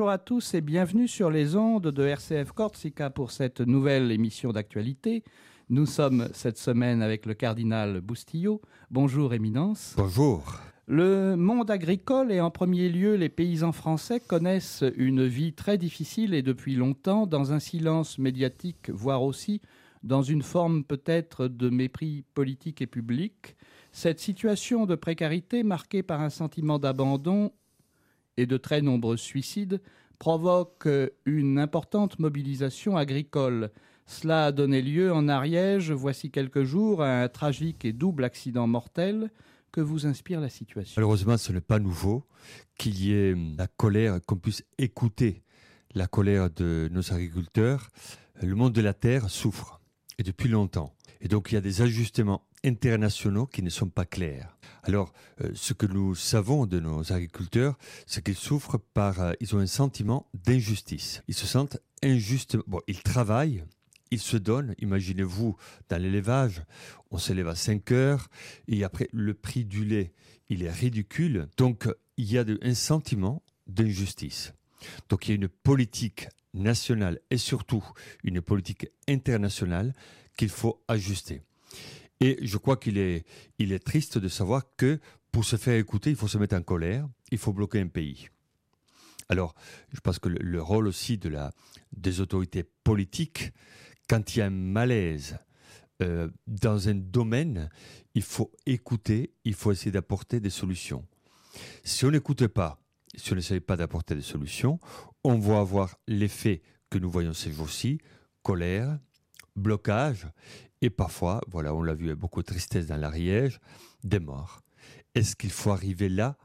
Bonjour à tous et bienvenue sur les ondes de RCF Corsica pour cette nouvelle émission d'actualité. Nous sommes cette semaine avec le cardinal Boustillot. Bonjour Éminence. Bonjour. Le monde agricole et en premier lieu les paysans français connaissent une vie très difficile et depuis longtemps dans un silence médiatique, voire aussi dans une forme peut-être de mépris politique et public. Cette situation de précarité marquée par un sentiment d'abandon et de très nombreux suicides provoque une importante mobilisation agricole. Cela a donné lieu en Ariège, voici quelques jours, à un tragique et double accident mortel. Que vous inspire la situation? Malheureusement, ce n'est pas nouveau qu'il y ait la colère, qu'on puisse écouter la colère de nos agriculteurs. Le monde de la terre souffre, et depuis longtemps. Et donc, il y a des ajustements internationaux qui ne sont pas clairs. Alors, euh, ce que nous savons de nos agriculteurs, c'est qu'ils souffrent par, euh, ils ont un sentiment d'injustice. Ils se sentent injustement, bon, ils travaillent, ils se donnent. Imaginez-vous, dans l'élevage, on s'élève à 5 heures et après, le prix du lait, il est ridicule. Donc, il y a un sentiment d'injustice. Donc, il y a une politique nationale et surtout une politique internationale qu'il faut ajuster. Et je crois qu'il est, il est triste de savoir que pour se faire écouter, il faut se mettre en colère, il faut bloquer un pays. Alors, je pense que le, rôle aussi de la, des autorités politiques, quand il y a un malaise euh, dans un domaine, il faut écouter, il faut essayer d'apporter des solutions. Si on n'écoute pas, si on n'essaye pas d'apporter des solutions, on va avoir l'effet que nous voyons ces jours-ci, colère, blocage, et parfois, voilà, on l'a vu avec beaucoup de tristesse dans l'Ariège, des morts. Est-ce qu'il faut arriver là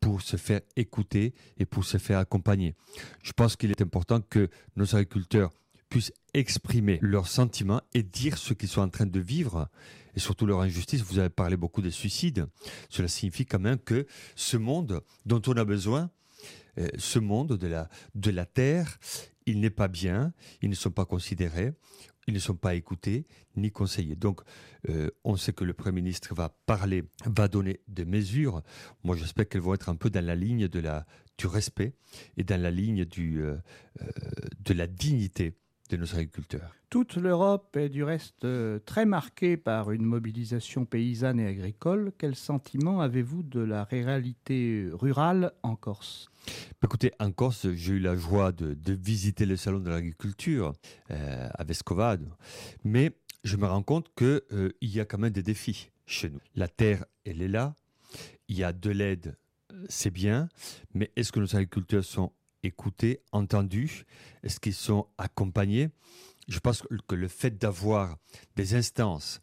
pour se faire écouter et pour se faire accompagner? Je pense qu'il est important que nos agriculteurs puissent exprimer leurs sentiments et dire ce qu'ils sont en train de vivre et surtout leur injustice. Vous avez parlé beaucoup des suicides. Cela signifie quand même que ce monde dont on a besoin, euh, ce monde de la, de la terre, il n'est pas bien, ils ne sont pas considérés ils ne sont pas écoutés ni conseillés. Donc, euh, on sait que le Premier ministre va parler, va donner des mesures. Moi, j'espère qu'elles vont être un peu dans la ligne du respect et dans la ligne euh, euh, de la dignité de nos agriculteurs. Toute l'Europe est du reste très marquée par une mobilisation paysanne et agricole. Quel sentiment avez-vous de la réalité rurale en Corse? Écoutez, en Corse, j'ai eu la joie de, visiter le salon de l'agriculture euh, à Vescovado, mais je me rends compte qu'il euh, y a quand même des défis chez nous. La terre, elle est là, il y a de l'aide, c'est bien, mais est-ce que nos agriculteurs sont écoutés, entendus Est-ce qu'ils sont accompagnés? Je pense que le fait d'avoir des instances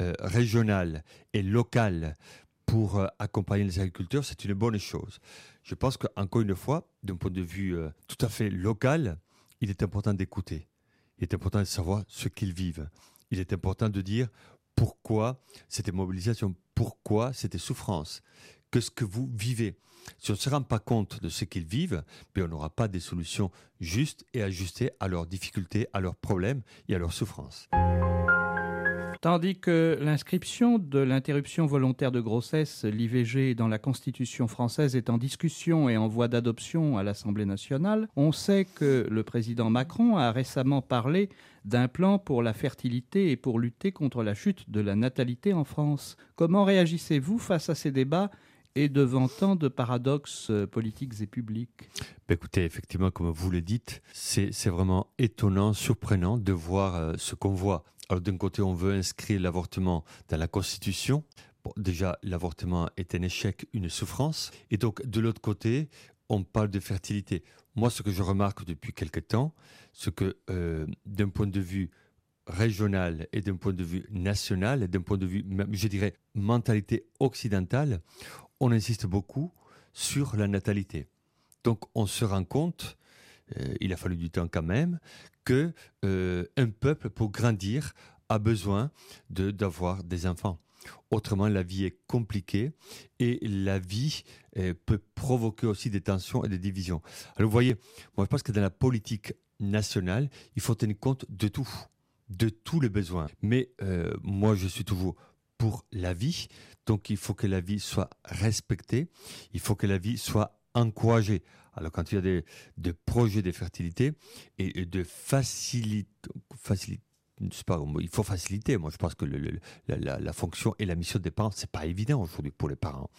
euh, régionales et locales pour euh, accompagner les agriculteurs, c'est une bonne chose. Je pense qu'encore une fois, d'un point de vue euh, tout à fait local, il est important d'écouter. Il est important de savoir ce qu'ils vivent. Il est important de dire pourquoi cette mobilisation, pourquoi cette souffrance, qu'est-ce que vous vivez. Si on ne se rend pas compte de ce qu'ils vivent, ben, on n'aura pas des solutions justes et ajustées à leurs difficultés, à leurs problèmes et à leurs souffrances. Tandis que l'inscription de l'interruption volontaire de grossesse, l'IVG, dans la Constitution française est en discussion et en voie d'adoption à l'Assemblée nationale, on sait que le président Macron a récemment parlé d'un plan pour la fertilité et pour lutter contre la chute de la natalité en France. Comment réagissez-vous face à ces débats et devant tant de paradoxes politiques et publics ben Écoutez, effectivement, comme vous le dites, c'est vraiment étonnant, surprenant de voir euh, ce qu'on voit alors d'un côté, on veut inscrire l'avortement dans la Constitution. déjà, l'avortement est un échec, une souffrance. Et donc, de l'autre côté, on parle de fertilité. Moi, ce que je remarque depuis quelque temps, c'est que euh, d'un point de vue régional et d'un point de vue national d'un point de vue, je dirais, mentalité occidentale, on insiste beaucoup sur la natalité. Donc, on se rend compte euh, il a fallu du temps quand même, que euh, un peuple pour grandir a besoin d'avoir des enfants. Autrement, la vie est compliquée et la vie euh, peut provoquer aussi des tensions et des divisions. Alors vous voyez, moi je pense que dans la politique nationale, il faut tenir compte de tout, de tous les besoins. Mais moi je suis toujours pour la vie, donc il faut que la vie soit respectée, il faut que la vie soit encouragée Alors quand il y a des, projets de fertilité et, de faciliter, pas, il faut faciliter. Moi, je pense que la, fonction et la mission des parents, c'est pas évident aujourd'hui pour les parents.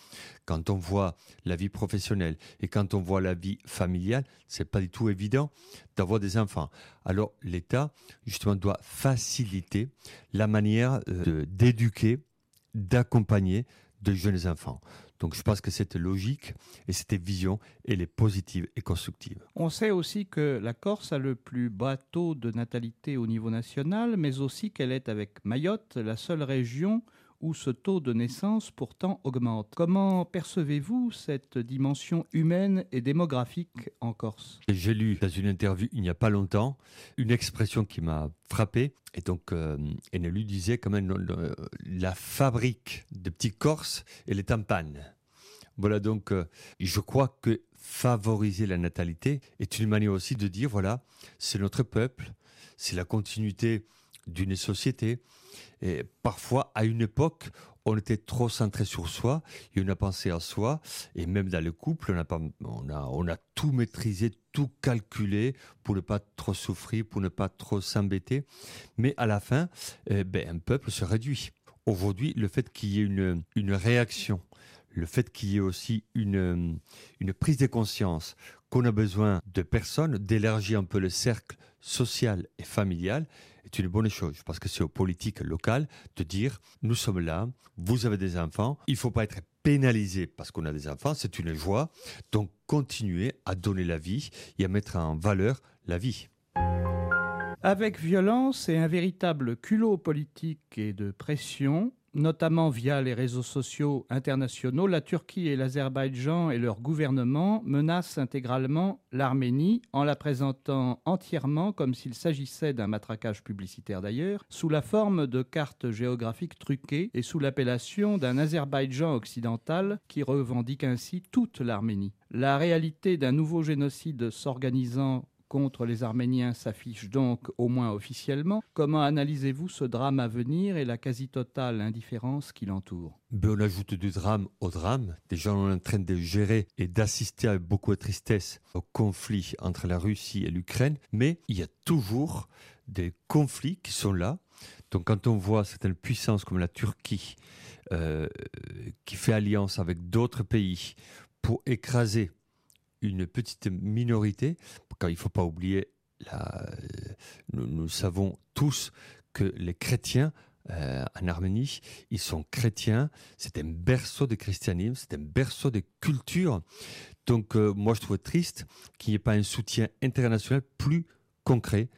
Quand on voit la vie professionnelle et quand on voit la vie familiale, c'est pas du tout évident d'avoir des enfants. Alors, l'État, justement, doit faciliter la manière euh, d'éduquer, d'accompagner de jeunes enfants. Donc je pense que cette logique et cette vision, elle est positive et constructive. On sait aussi que la Corse a le plus bas taux de natalité au niveau national, mais aussi qu'elle est avec Mayotte la seule région où ce taux de naissance pourtant augmente. Comment percevez-vous cette dimension humaine et démographique en Corse? J'ai lu dans une interview il n'y a pas longtemps une expression qui m'a frappé. Et donc, euh, lui disait quand même la fabrique de petits Corses, elle est en. Voilà, donc euh, je crois que favoriser la natalité est une manière aussi de dire, voilà, c'est notre peuple, c'est la continuité d'une société, et parfois, à une époque, on était trop centré sur soi et on a pensé à soi. Et même dans le couple, on a, pas, on a, tout maîtrisé, tout calculé pour ne pas trop souffrir, pour ne pas trop s'embêter. Mais à la fin, eh ben, un peuple se réduit. Aujourd'hui, le fait qu'il y ait une, réaction, le fait qu'il y ait aussi une prise de conscience qu'on a besoin de personnes, d'élargir un peu le cercle social et familial, est une bonne chose. Parce que c'est aux politiques locales de dire nous sommes là, vous avez des enfants, il ne faut pas être pénalisé parce qu'on a des enfants, c'est une joie. Donc continuez à donner la vie et à mettre en valeur la vie. Avec violence et un véritable culot politique et de pression, notamment via les réseaux sociaux internationaux, la Turquie et l'Azerbaïdjan et leur gouvernement menacent intégralement l'Arménie en la présentant entièrement comme s'il s'agissait d'un matraquage publicitaire d'ailleurs, sous la forme de cartes géographiques truquées et sous l'appellation d'un Azerbaïdjan occidental qui revendique ainsi toute l'Arménie. La réalité d'un nouveau génocide s'organisant contre les Arméniens s'affiche donc au moins officiellement. Comment analysez-vous ce drame à venir et la quasi-totale indifférence qui l'entoure? Ben, On ajoute du drame au drame. Déjà, on est en train de gérer et d'assister avec beaucoup de tristesse au conflit entre la Russie et l'Ukraine, mais il y a toujours des conflits qui sont là. Donc quand on voit certaines puissances comme la Turquie euh, qui fait alliance avec d'autres pays pour écraser une petite minorité, car il ne faut pas oublier, la, nous, savons tous que les chrétiens euh, en Arménie, ils sont chrétiens, c'est un berceau de christianisme, c'est un berceau de culture. Donc euh, moi je trouve triste qu'il n'y ait pas un soutien international plus concret,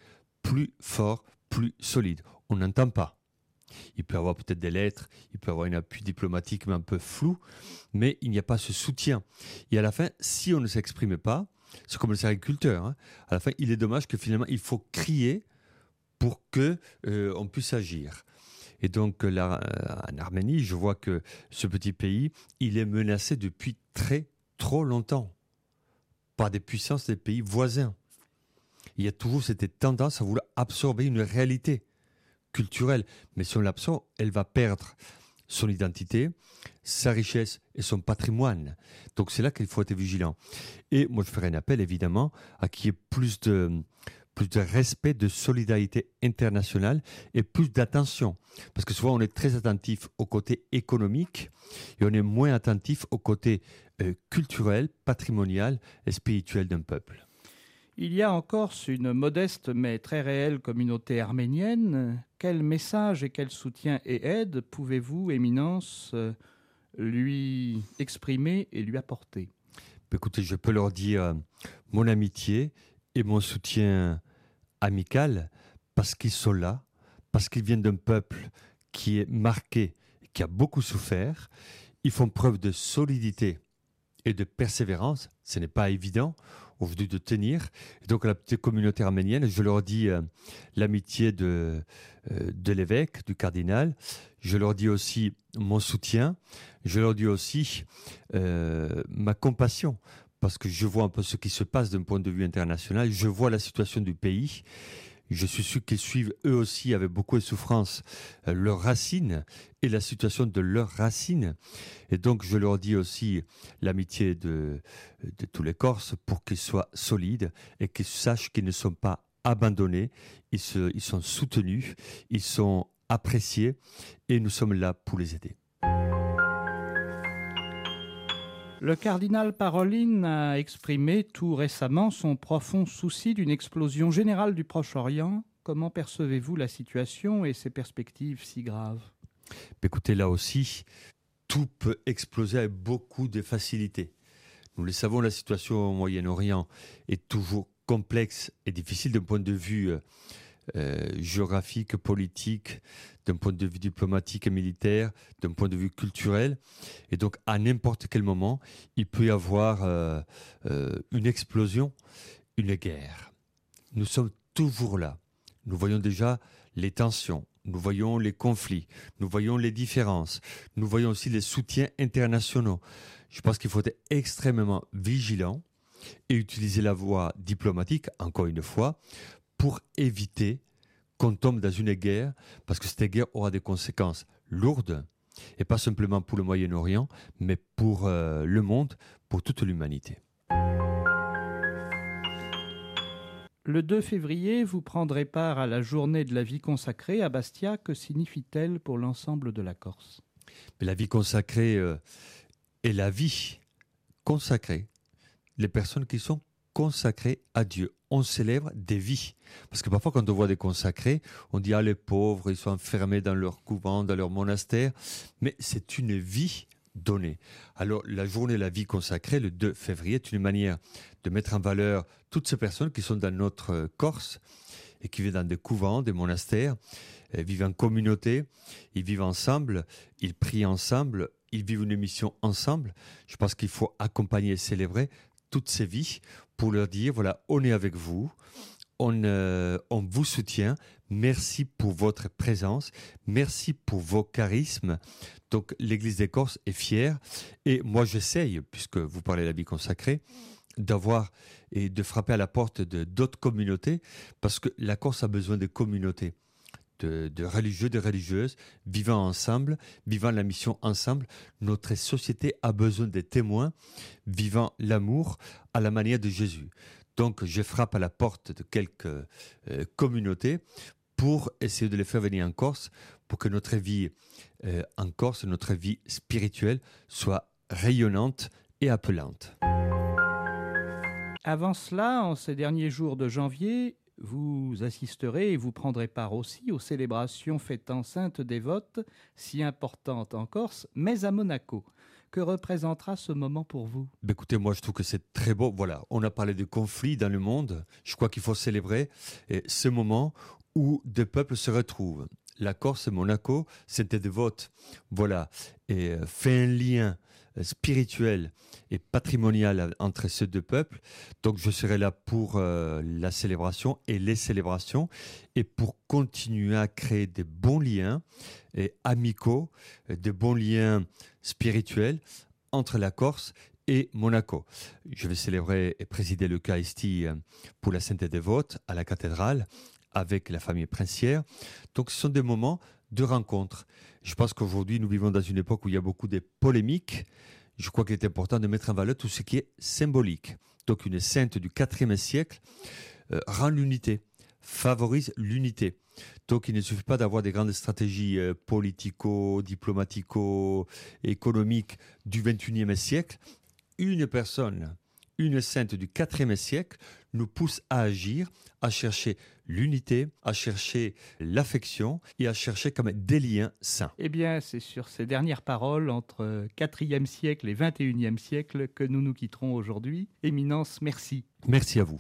plus fort, plus solide. On n'entend pas. Il peut y avoir peut-être des lettres, il peut y avoir un appui diplomatique, mais un peu flou, mais il n'y a pas ce soutien. Et à la fin, si on ne s'exprime pas, c'est comme les agriculteurs, hein, à la fin, il est dommage que finalement, il faut crier pour que euh, on puisse agir. Et donc, là, euh, en Arménie, je vois que ce petit pays, il est menacé depuis très, trop longtemps par des puissances des pays voisins. Il y a toujours cette tendance à vouloir absorber une réalité culturelle. Mais si on l'absent, elle va perdre son identité, sa richesse et son patrimoine. Donc c'est là qu'il faut être vigilant. Et moi, je ferai un appel, évidemment, à qu'il y ait plus de, plus de respect, de solidarité internationale et plus d'attention. Parce que souvent, on est très attentif au côté économique et on est moins attentif au côté euh, culturel, patrimonial et spirituel d'un peuple. Il y a en Corse une modeste mais très réelle communauté arménienne. Quel message et quel soutien et aide pouvez-vous, Éminence, lui exprimer et lui apporter? Écoutez, je peux leur dire mon amitié et mon soutien amical parce qu'ils sont là, parce qu'ils viennent d'un peuple qui est marqué, qui a beaucoup souffert. Ils font preuve de solidité et de persévérance. Ce n'est pas évident aujourd'hui de tenir. donc la petite communauté arménienne, je leur dis euh, l'amitié de, euh, de l'évêque, du cardinal. Je leur dis aussi mon soutien. Je leur dis aussi euh, ma compassion parce que je vois un peu ce qui se passe d'un point de vue international. Je vois la situation du pays. Je suis sûr qu'ils suivent eux aussi avec beaucoup de souffrance euh, leurs racines et la situation de leurs racines. Et donc je leur dis aussi l'amitié de, de tous les Corses pour qu'ils soient solides et qu'ils sachent qu'ils ne sont pas abandonnés, ils, se, ils sont soutenus, ils sont appréciés et nous sommes là pour les aider. Le cardinal Parolin a exprimé tout récemment son profond souci d'une explosion générale du Proche-Orient. Comment percevez-vous la situation et ses perspectives si graves? Écoutez, là aussi, tout peut exploser avec beaucoup de facilité. Nous le savons, la situation au Moyen-Orient est toujours complexe et difficile d'un point de vue euh, géographique, politique, d'un point de vue diplomatique et militaire, d'un point de vue culturel. Et donc, à n'importe quel moment, il peut y avoir euh, euh, une explosion, une guerre. Nous sommes toujours là. Nous voyons déjà les tensions, nous voyons les conflits, nous voyons les différences, nous voyons aussi les soutiens internationaux. Je pense qu'il faut être extrêmement vigilant et utiliser la voie diplomatique, encore une fois, pour éviter qu'on tombe dans une guerre, parce que cette guerre aura des conséquences lourdes, et pas simplement pour le Moyen-Orient, mais pour euh, le monde, pour toute l'humanité. Le 2 février, vous prendrez part à la journée de la vie consacrée à Bastia. Que signifie-t-elle pour l'ensemble de la Corse? La vie consacrée euh, est la vie consacrée. Les personnes qui sont consacrés à Dieu. On célèbre des vies. Parce que parfois, quand on voit des consacrés, on dit, ah, les pauvres, ils sont enfermés dans leur couvent, dans leur monastère. Mais c'est une vie donnée. Alors, la journée de la vie consacrée, le 2 février, est une manière de mettre en valeur toutes ces personnes qui sont dans notre Corse et qui vivent dans des couvents, des monastères, vivent en communauté, ils vivent ensemble, ils prient ensemble, ils vivent une mission ensemble. Je pense qu'il faut accompagner et célébrer toutes ces vies pour leur dire, voilà, on est avec vous, on, euh, on vous soutient, merci pour votre présence, merci pour vos charismes. Donc l'Église des Corses est fière. Et moi j'essaye, puisque vous parlez de la vie consacrée, d'avoir et de frapper à la porte de d'autres communautés, parce que la Corse a besoin de communautés de, religieux, de religieuses, vivant ensemble, vivant la mission ensemble. Notre société a besoin des témoins vivant l'amour à la manière de Jésus. Donc je frappe à la porte de quelques euh, communautés pour essayer de les faire venir en Corse, pour que notre vie euh, en Corse, notre vie spirituelle soit rayonnante et appelante. Avant cela, en ces derniers jours de janvier, vous assisterez et vous prendrez part aussi aux célébrations fêtant Sainte Dévote, si importante en Corse, mais à Monaco. Que représentera ce moment pour vous? Ben, Écoutez, moi je trouve que c'est très beau. Voilà, on a parlé de conflits dans le monde. Je crois qu'il faut célébrer ce moment où des peuples se retrouvent. La Corse et Monaco, c'était Dévote. Voilà, et euh, fait un lien spirituel et patrimonial entre ces deux peuples. Donc je serai là pour euh, la célébration et les célébrations et pour continuer à créer des bons liens et amicaux, des bons liens spirituels entre la Corse et Monaco. Je vais célébrer et présider l'Eucharistie euh, pour la Sainte Dévote à la cathédrale avec la famille princière. Donc ce sont des moments de rencontre. Je pense qu'aujourd'hui, nous vivons dans une époque où il y a beaucoup de polémiques. Je crois qu'il est important de mettre en valeur tout ce qui est symbolique. Donc une sainte du IVe siècle euh, rend l'unité, favorise l'unité. Donc il ne suffit pas d'avoir des grandes stratégies euh, politico, diplomatico, économiques du XXIe siècle. Une personne une sainte du IVe siècle nous pousse à agir, à chercher l'unité, à chercher l'affection et à chercher comme des liens sains. Eh bien, c'est sur ces dernières paroles entre IVe siècle et XXIe siècle que nous nous quitterons aujourd'hui. Éminence, merci. Merci à vous.